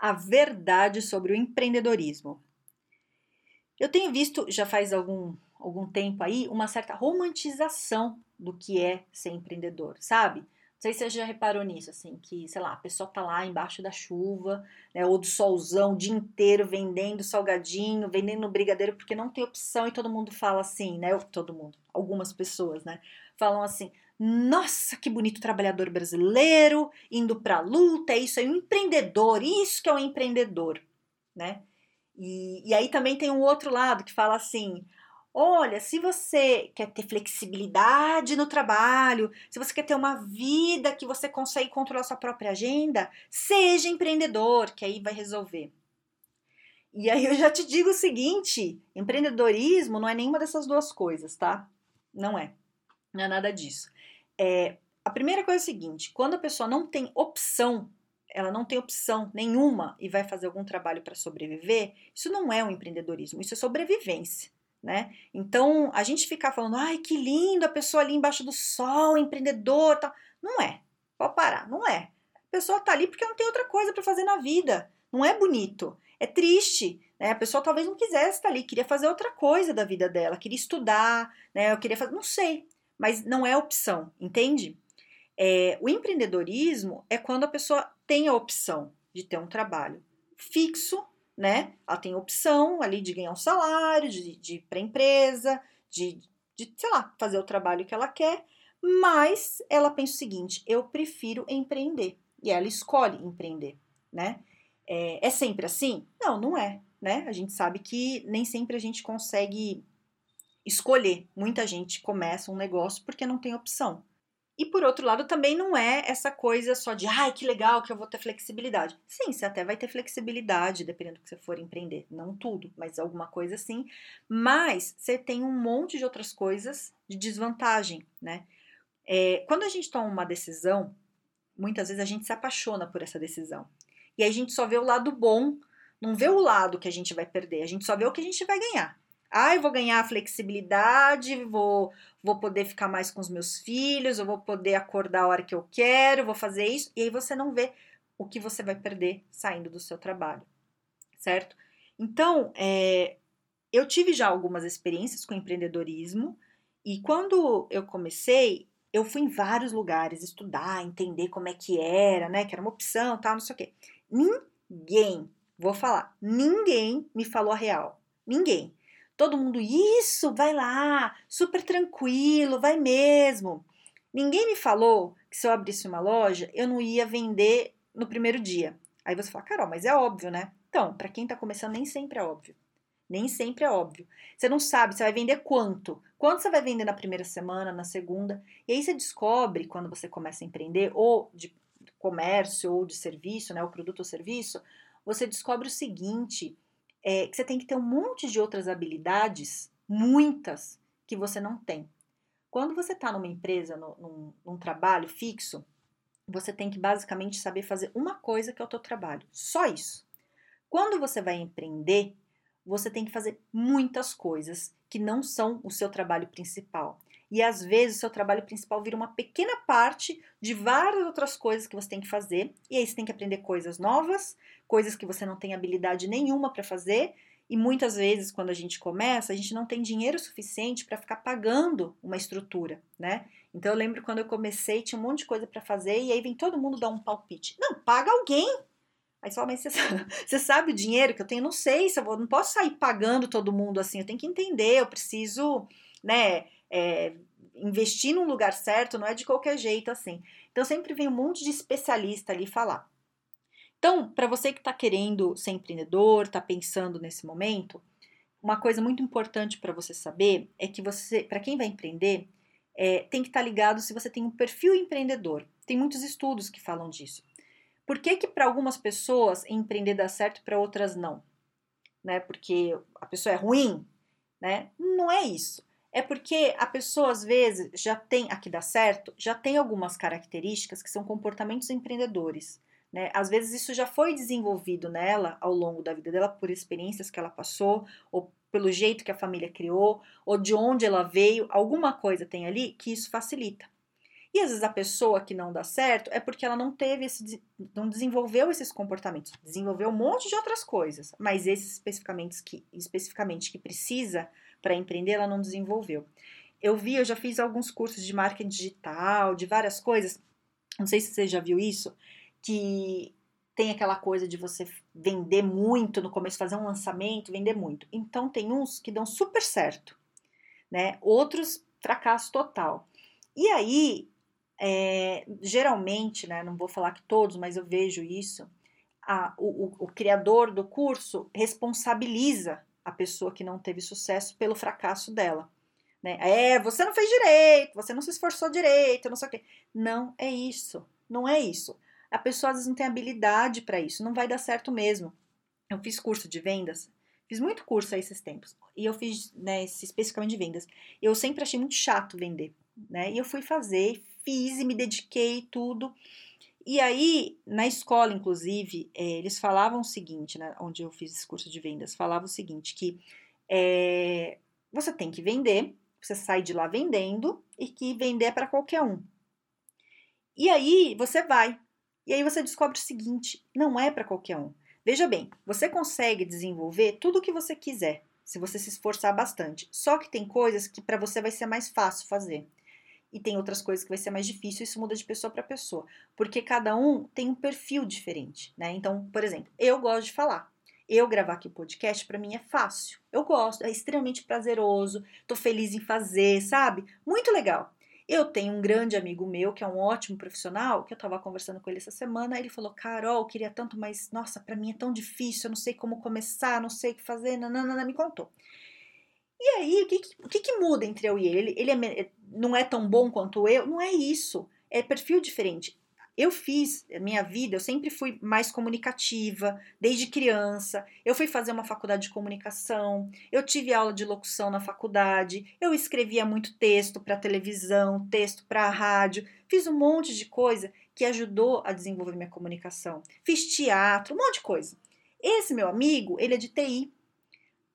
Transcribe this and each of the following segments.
a verdade sobre o empreendedorismo. Eu tenho visto, já faz algum, algum tempo aí, uma certa romantização do que é ser empreendedor, sabe? Não sei se você já reparou nisso, assim, que, sei lá, a pessoa tá lá embaixo da chuva, né, ou do solzão o dia inteiro vendendo salgadinho, vendendo brigadeiro, porque não tem opção e todo mundo fala assim, né? Todo mundo, algumas pessoas, né? Falam assim, nossa, que bonito trabalhador brasileiro, indo para a luta, é isso aí, um empreendedor, isso que é um empreendedor, né? E, e aí também tem um outro lado que fala assim: olha, se você quer ter flexibilidade no trabalho, se você quer ter uma vida que você consegue controlar sua própria agenda, seja empreendedor, que aí vai resolver. E aí eu já te digo o seguinte: empreendedorismo não é nenhuma dessas duas coisas, tá? Não é. Não é nada disso. É, a primeira coisa é a seguinte: quando a pessoa não tem opção, ela não tem opção nenhuma e vai fazer algum trabalho para sobreviver, isso não é um empreendedorismo, isso é sobrevivência. Né? Então, a gente ficar falando, ai, que lindo, a pessoa ali embaixo do sol, empreendedor, tal. Não é. Pode parar, não é. A pessoa tá ali porque não tem outra coisa para fazer na vida. Não é bonito. É triste. Né? A pessoa talvez não quisesse estar ali, queria fazer outra coisa da vida dela, queria estudar, né? Eu queria fazer. Não sei mas não é opção, entende? É, o empreendedorismo é quando a pessoa tem a opção de ter um trabalho fixo, né? Ela tem opção ali de ganhar um salário, de, de ir para a empresa, de, de, sei lá, fazer o trabalho que ela quer, mas ela pensa o seguinte: eu prefiro empreender. E ela escolhe empreender, né? É, é sempre assim? Não, não é, né? A gente sabe que nem sempre a gente consegue escolher. Muita gente começa um negócio porque não tem opção. E por outro lado, também não é essa coisa só de, ai, que legal que eu vou ter flexibilidade. Sim, você até vai ter flexibilidade, dependendo do que você for empreender. Não tudo, mas alguma coisa sim. Mas você tem um monte de outras coisas de desvantagem, né? É, quando a gente toma uma decisão, muitas vezes a gente se apaixona por essa decisão. E aí a gente só vê o lado bom, não vê o lado que a gente vai perder, a gente só vê o que a gente vai ganhar. Ah, eu vou ganhar flexibilidade, vou, vou poder ficar mais com os meus filhos, eu vou poder acordar a hora que eu quero, vou fazer isso. E aí você não vê o que você vai perder saindo do seu trabalho, certo? Então, é, eu tive já algumas experiências com empreendedorismo e quando eu comecei, eu fui em vários lugares estudar, entender como é que era, né? Que era uma opção, tal, não sei o quê. Ninguém, vou falar, ninguém me falou a real. Ninguém. Todo mundo, isso, vai lá, super tranquilo, vai mesmo. Ninguém me falou que se eu abrisse uma loja, eu não ia vender no primeiro dia. Aí você fala, Carol, mas é óbvio, né? Então, para quem tá começando, nem sempre é óbvio. Nem sempre é óbvio. Você não sabe, você vai vender quanto? Quanto você vai vender na primeira semana, na segunda? E aí você descobre, quando você começa a empreender, ou de comércio, ou de serviço, né? O produto ou serviço, você descobre o seguinte: é, que você tem que ter um monte de outras habilidades, muitas, que você não tem. Quando você está numa empresa, no, num, num trabalho fixo, você tem que basicamente saber fazer uma coisa que é o teu trabalho, só isso. Quando você vai empreender, você tem que fazer muitas coisas que não são o seu trabalho principal. E às vezes o seu trabalho principal vira uma pequena parte de várias outras coisas que você tem que fazer. E aí você tem que aprender coisas novas, coisas que você não tem habilidade nenhuma para fazer. E muitas vezes, quando a gente começa, a gente não tem dinheiro suficiente para ficar pagando uma estrutura, né? Então eu lembro quando eu comecei, tinha um monte de coisa para fazer, e aí vem todo mundo dar um palpite. Não, paga alguém. Aí só, mas você sabe, você sabe o dinheiro que eu tenho? Não sei, se eu vou, não posso sair pagando todo mundo assim, eu tenho que entender, eu preciso, né? É, investir num lugar certo não é de qualquer jeito assim. Então sempre vem um monte de especialista ali falar. Então, para você que está querendo ser empreendedor, está pensando nesse momento, uma coisa muito importante para você saber é que você, para quem vai empreender, é, tem que estar tá ligado se você tem um perfil empreendedor. Tem muitos estudos que falam disso. Por que que para algumas pessoas empreender dá certo para outras não? né? Porque a pessoa é ruim, né? Não é isso. É porque a pessoa às vezes já tem, aqui dá certo, já tem algumas características que são comportamentos empreendedores. Né? Às vezes isso já foi desenvolvido nela ao longo da vida dela por experiências que ela passou, ou pelo jeito que a família criou, ou de onde ela veio, alguma coisa tem ali que isso facilita. E às vezes a pessoa que não dá certo é porque ela não teve esse, não desenvolveu esses comportamentos, desenvolveu um monte de outras coisas, mas esses especificamente que, especificamente que precisa para empreender, ela não desenvolveu. Eu vi, eu já fiz alguns cursos de marketing digital, de várias coisas. Não sei se você já viu isso, que tem aquela coisa de você vender muito no começo, fazer um lançamento, vender muito. Então tem uns que dão super certo, né? Outros fracasso total. E aí, é, geralmente, né? Não vou falar que todos, mas eu vejo isso. A, o, o, o criador do curso responsabiliza a pessoa que não teve sucesso pelo fracasso dela. Né? É, você não fez direito, você não se esforçou direito, não sei o quê. Não é isso, não é isso. A pessoa às vezes não tem habilidade para isso, não vai dar certo mesmo. Eu fiz curso de vendas, fiz muito curso a esses tempos, e eu fiz, né, especificamente de vendas. Eu sempre achei muito chato vender, né? E eu fui fazer, fiz e me dediquei tudo. E aí, na escola, inclusive, é, eles falavam o seguinte, né, onde eu fiz esse curso de vendas, falava o seguinte, que é, você tem que vender, você sai de lá vendendo e que vender é para qualquer um. E aí você vai. E aí você descobre o seguinte: não é para qualquer um. Veja bem, você consegue desenvolver tudo o que você quiser, se você se esforçar bastante. Só que tem coisas que para você vai ser mais fácil fazer e tem outras coisas que vai ser mais difícil, isso muda de pessoa para pessoa, porque cada um tem um perfil diferente, né? Então, por exemplo, eu gosto de falar. Eu gravar aqui o podcast para mim é fácil. Eu gosto, é extremamente prazeroso, tô feliz em fazer, sabe? Muito legal. Eu tenho um grande amigo meu, que é um ótimo profissional, que eu estava conversando com ele essa semana, ele falou: "Carol, queria tanto, mas nossa, para mim é tão difícil, eu não sei como começar, não sei o que fazer". Nanana, me contou. E aí, o que, o que, que muda entre eu e ele? Ele é, não é tão bom quanto eu? Não é isso. É perfil diferente. Eu fiz, minha vida, eu sempre fui mais comunicativa, desde criança. Eu fui fazer uma faculdade de comunicação, eu tive aula de locução na faculdade, eu escrevia muito texto para televisão, texto para rádio, fiz um monte de coisa que ajudou a desenvolver minha comunicação. Fiz teatro, um monte de coisa. Esse meu amigo, ele é de TI,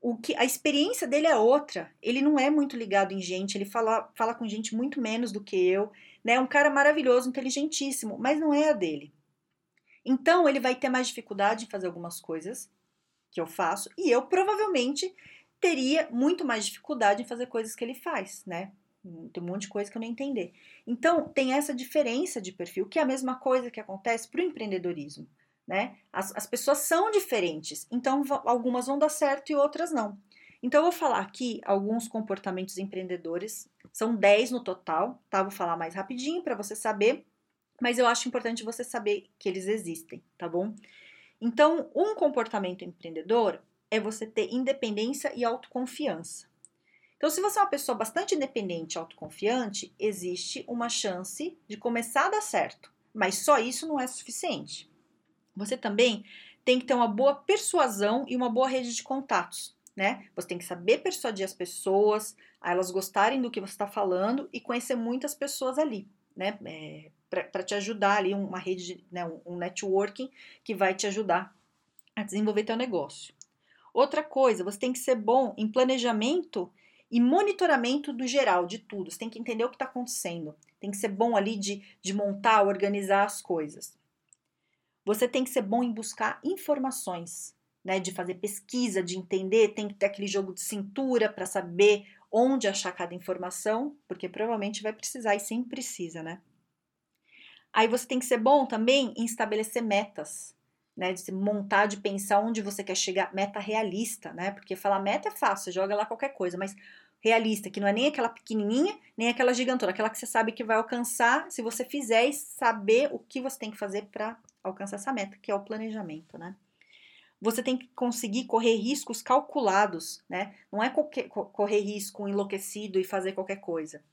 o que a experiência dele é outra. Ele não é muito ligado em gente, ele fala, fala com gente muito menos do que eu, né? É um cara maravilhoso, inteligentíssimo, mas não é a dele. Então ele vai ter mais dificuldade em fazer algumas coisas que eu faço e eu provavelmente teria muito mais dificuldade em fazer coisas que ele faz, né? Tem um monte de coisa que eu não entender. Então, tem essa diferença de perfil, que é a mesma coisa que acontece para o empreendedorismo né? As, as pessoas são diferentes, então algumas vão dar certo e outras não. Então, eu vou falar aqui alguns comportamentos empreendedores, são 10 no total, tá? Vou falar mais rapidinho para você saber, mas eu acho importante você saber que eles existem, tá bom? Então, um comportamento empreendedor é você ter independência e autoconfiança. Então, se você é uma pessoa bastante independente e autoconfiante, existe uma chance de começar a dar certo, mas só isso não é suficiente. Você também tem que ter uma boa persuasão e uma boa rede de contatos, né? Você tem que saber persuadir as pessoas, a elas gostarem do que você está falando e conhecer muitas pessoas ali, né? É, para te ajudar ali, uma rede, de, né, um networking que vai te ajudar a desenvolver teu negócio. Outra coisa, você tem que ser bom em planejamento e monitoramento do geral, de tudo. Você tem que entender o que está acontecendo. Tem que ser bom ali de, de montar, organizar as coisas. Você tem que ser bom em buscar informações, né? De fazer pesquisa, de entender, tem que ter aquele jogo de cintura para saber onde achar cada informação, porque provavelmente vai precisar e sempre precisa, né? Aí você tem que ser bom também em estabelecer metas, né? De montar, de pensar onde você quer chegar, meta realista, né? Porque falar meta é fácil, joga lá qualquer coisa, mas realista, que não é nem aquela pequenininha, nem aquela gigantona, aquela que você sabe que vai alcançar se você fizer e saber o que você tem que fazer para alcançar essa meta, que é o planejamento, né? Você tem que conseguir correr riscos calculados, né? Não é qualquer, correr risco enlouquecido e fazer qualquer coisa.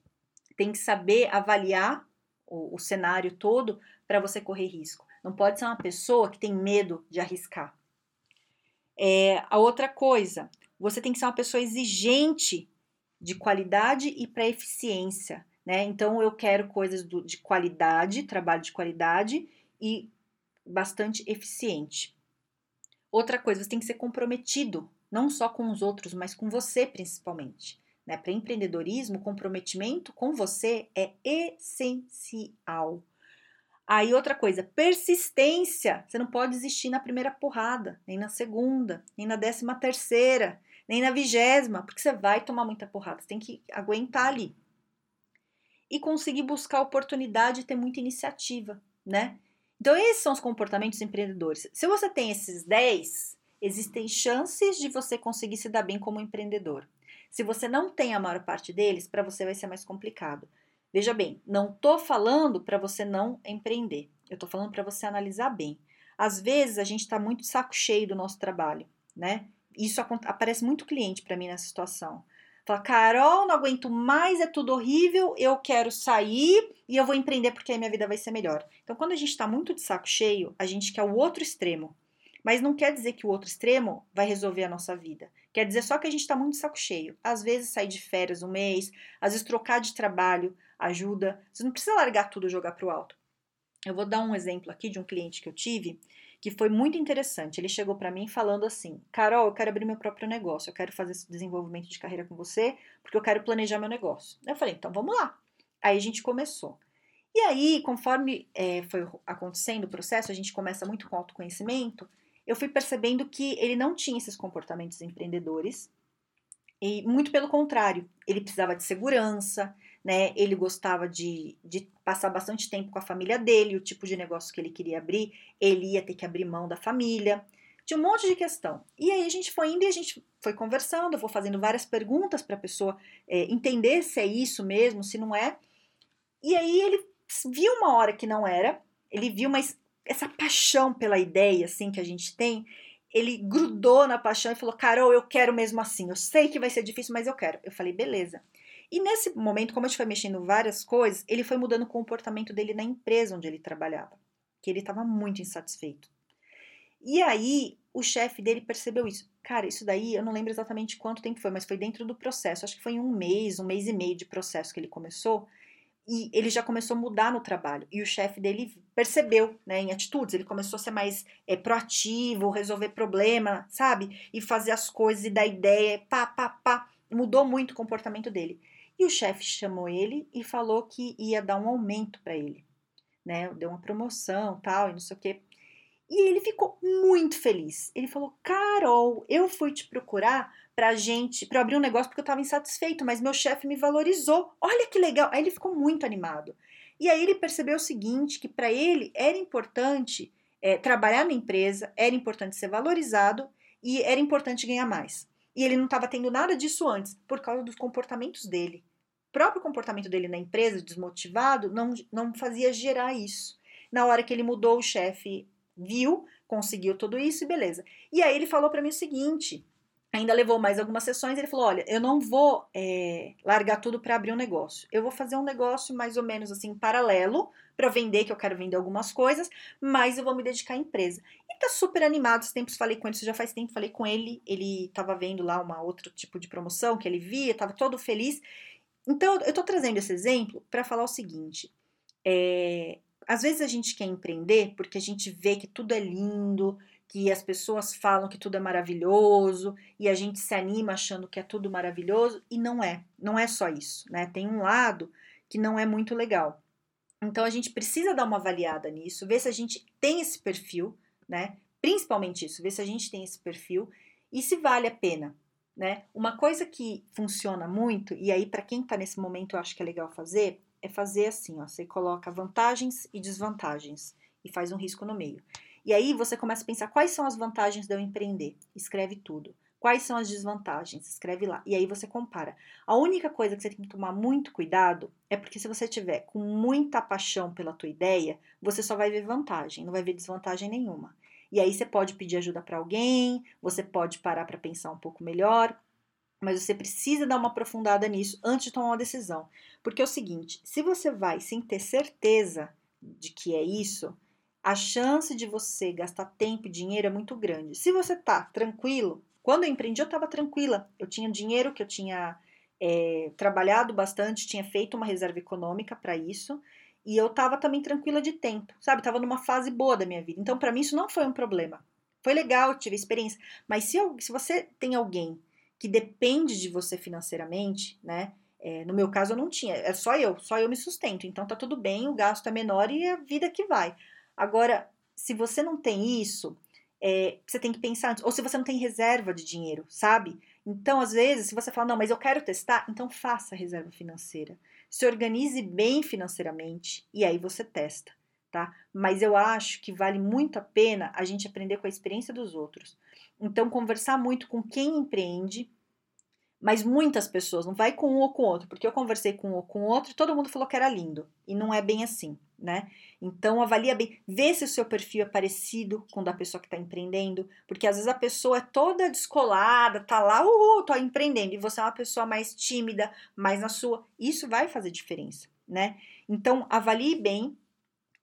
Tem que saber avaliar o, o cenário todo para você correr risco. Não pode ser uma pessoa que tem medo de arriscar. É, a outra coisa, você tem que ser uma pessoa exigente de qualidade e para eficiência, né? Então eu quero coisas do, de qualidade, trabalho de qualidade e bastante eficiente. Outra coisa, você tem que ser comprometido, não só com os outros, mas com você principalmente. Né? Para empreendedorismo, comprometimento com você é essencial. Aí outra coisa, persistência. Você não pode desistir na primeira porrada, nem na segunda, nem na décima terceira, nem na vigésima, porque você vai tomar muita porrada. Você tem que aguentar ali. E conseguir buscar oportunidade e ter muita iniciativa, né? Então, esses são os comportamentos empreendedores. Se você tem esses 10, existem chances de você conseguir se dar bem como empreendedor. Se você não tem a maior parte deles, para você vai ser mais complicado. Veja bem, não estou falando para você não empreender. Eu estou falando para você analisar bem. Às vezes a gente está muito saco cheio do nosso trabalho, né? Isso aparece muito cliente para mim nessa situação. Fala, Carol, não aguento mais, é tudo horrível, eu quero sair e eu vou empreender porque aí minha vida vai ser melhor. Então, quando a gente está muito de saco cheio, a gente quer o outro extremo. Mas não quer dizer que o outro extremo vai resolver a nossa vida. Quer dizer só que a gente está muito de saco cheio. Às vezes sair de férias um mês, às vezes trocar de trabalho ajuda. Você não precisa largar tudo e jogar para o alto. Eu vou dar um exemplo aqui de um cliente que eu tive que foi muito interessante. Ele chegou para mim falando assim: Carol, eu quero abrir meu próprio negócio, eu quero fazer esse desenvolvimento de carreira com você, porque eu quero planejar meu negócio. Eu falei: então vamos lá. Aí a gente começou. E aí, conforme é, foi acontecendo o processo, a gente começa muito com autoconhecimento eu fui percebendo que ele não tinha esses comportamentos empreendedores, e muito pelo contrário, ele precisava de segurança, né? Ele gostava de, de passar bastante tempo com a família dele, o tipo de negócio que ele queria abrir, ele ia ter que abrir mão da família. Tinha um monte de questão. E aí a gente foi indo e a gente foi conversando, eu vou fazendo várias perguntas para a pessoa é, entender se é isso mesmo, se não é. E aí ele viu uma hora que não era, ele viu, mas essa paixão pela ideia assim que a gente tem, ele grudou na paixão e falou: "Carol, eu quero mesmo assim. Eu sei que vai ser difícil, mas eu quero". Eu falei: "Beleza". E nesse momento, como a gente foi mexendo várias coisas, ele foi mudando o comportamento dele na empresa onde ele trabalhava, que ele estava muito insatisfeito. E aí, o chefe dele percebeu isso. Cara, isso daí, eu não lembro exatamente quanto tempo foi, mas foi dentro do processo. Acho que foi em um mês, um mês e meio de processo que ele começou e ele já começou a mudar no trabalho. E o chefe dele percebeu, né, em atitudes, ele começou a ser mais é, proativo, resolver problema, sabe? E fazer as coisas e dar ideia, pá, pá, pá. Mudou muito o comportamento dele. E o chefe chamou ele e falou que ia dar um aumento para ele, né? Deu uma promoção, tal, e não sei o quê. E ele ficou muito feliz. Ele falou: Carol, eu fui te procurar pra gente, pra abrir um negócio porque eu tava insatisfeito, mas meu chefe me valorizou. Olha que legal. Aí ele ficou muito animado. E aí ele percebeu o seguinte: que para ele era importante é, trabalhar na empresa, era importante ser valorizado e era importante ganhar mais. E ele não estava tendo nada disso antes, por causa dos comportamentos dele. Próprio comportamento dele na empresa, desmotivado, não, não fazia gerar isso. Na hora que ele mudou o chefe viu, conseguiu tudo isso e beleza. E aí ele falou para mim o seguinte: ainda levou mais algumas sessões. Ele falou: Olha, eu não vou é, largar tudo para abrir um negócio. Eu vou fazer um negócio mais ou menos assim, paralelo, para vender, que eu quero vender algumas coisas, mas eu vou me dedicar à empresa. E tá super animado. Os tempos falei com ele, isso já faz tempo falei com ele. Ele tava vendo lá uma outro tipo de promoção que ele via, tava todo feliz. Então, eu tô trazendo esse exemplo para falar o seguinte: é, às vezes a gente quer empreender porque a gente vê que tudo é lindo, que as pessoas falam que tudo é maravilhoso e a gente se anima achando que é tudo maravilhoso e não é. Não é só isso, né? Tem um lado que não é muito legal. Então a gente precisa dar uma avaliada nisso, ver se a gente tem esse perfil, né? Principalmente isso, ver se a gente tem esse perfil e se vale a pena, né? Uma coisa que funciona muito e aí para quem está nesse momento eu acho que é legal fazer é fazer assim, ó, você coloca vantagens e desvantagens e faz um risco no meio. E aí você começa a pensar quais são as vantagens de eu empreender. Escreve tudo. Quais são as desvantagens? Escreve lá. E aí você compara. A única coisa que você tem que tomar muito cuidado é porque se você tiver com muita paixão pela tua ideia, você só vai ver vantagem, não vai ver desvantagem nenhuma. E aí você pode pedir ajuda para alguém, você pode parar para pensar um pouco melhor, mas você precisa dar uma aprofundada nisso antes de tomar uma decisão. Porque é o seguinte: se você vai sem ter certeza de que é isso, a chance de você gastar tempo e dinheiro é muito grande. Se você tá tranquilo, quando eu empreendi eu estava tranquila, eu tinha dinheiro que eu tinha é, trabalhado bastante, tinha feito uma reserva econômica para isso e eu estava também tranquila de tempo, sabe? Estava numa fase boa da minha vida. Então, para mim, isso não foi um problema. Foi legal, tive experiência. Mas se, eu, se você tem alguém que depende de você financeiramente, né? É, no meu caso, eu não tinha, é só eu, só eu me sustento. Então, tá tudo bem, o gasto é menor e é a vida que vai. Agora, se você não tem isso, é, você tem que pensar antes. Ou se você não tem reserva de dinheiro, sabe? Então, às vezes, se você fala, não, mas eu quero testar, então faça reserva financeira. Se organize bem financeiramente e aí você testa, tá? Mas eu acho que vale muito a pena a gente aprender com a experiência dos outros. Então, conversar muito com quem empreende, mas muitas pessoas, não vai com um ou com outro, porque eu conversei com um ou com outro e todo mundo falou que era lindo, e não é bem assim, né? Então avalia bem, vê se o seu perfil é parecido com o da pessoa que está empreendendo, porque às vezes a pessoa é toda descolada, tá lá, uhul, tô empreendendo, e você é uma pessoa mais tímida, mais na sua, isso vai fazer diferença, né? Então avalie bem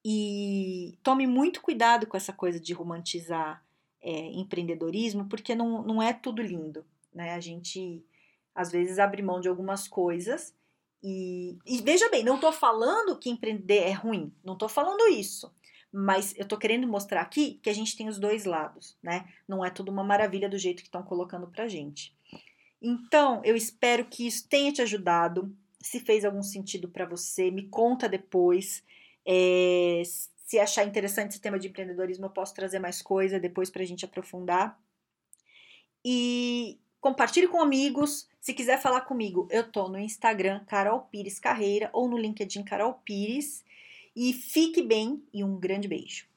e tome muito cuidado com essa coisa de romantizar é, empreendedorismo, porque não, não é tudo lindo, né? A gente às vezes abre mão de algumas coisas. E, e veja bem, não estou falando que empreender é ruim, não estou falando isso. Mas eu estou querendo mostrar aqui que a gente tem os dois lados, né? Não é tudo uma maravilha do jeito que estão colocando pra gente. Então, eu espero que isso tenha te ajudado. Se fez algum sentido para você, me conta depois. É, se achar interessante esse tema de empreendedorismo, eu posso trazer mais coisa depois para a gente aprofundar. E compartilhe com amigos. Se quiser falar comigo, eu tô no Instagram Carol Pires Carreira ou no LinkedIn Carol Pires. E fique bem e um grande beijo.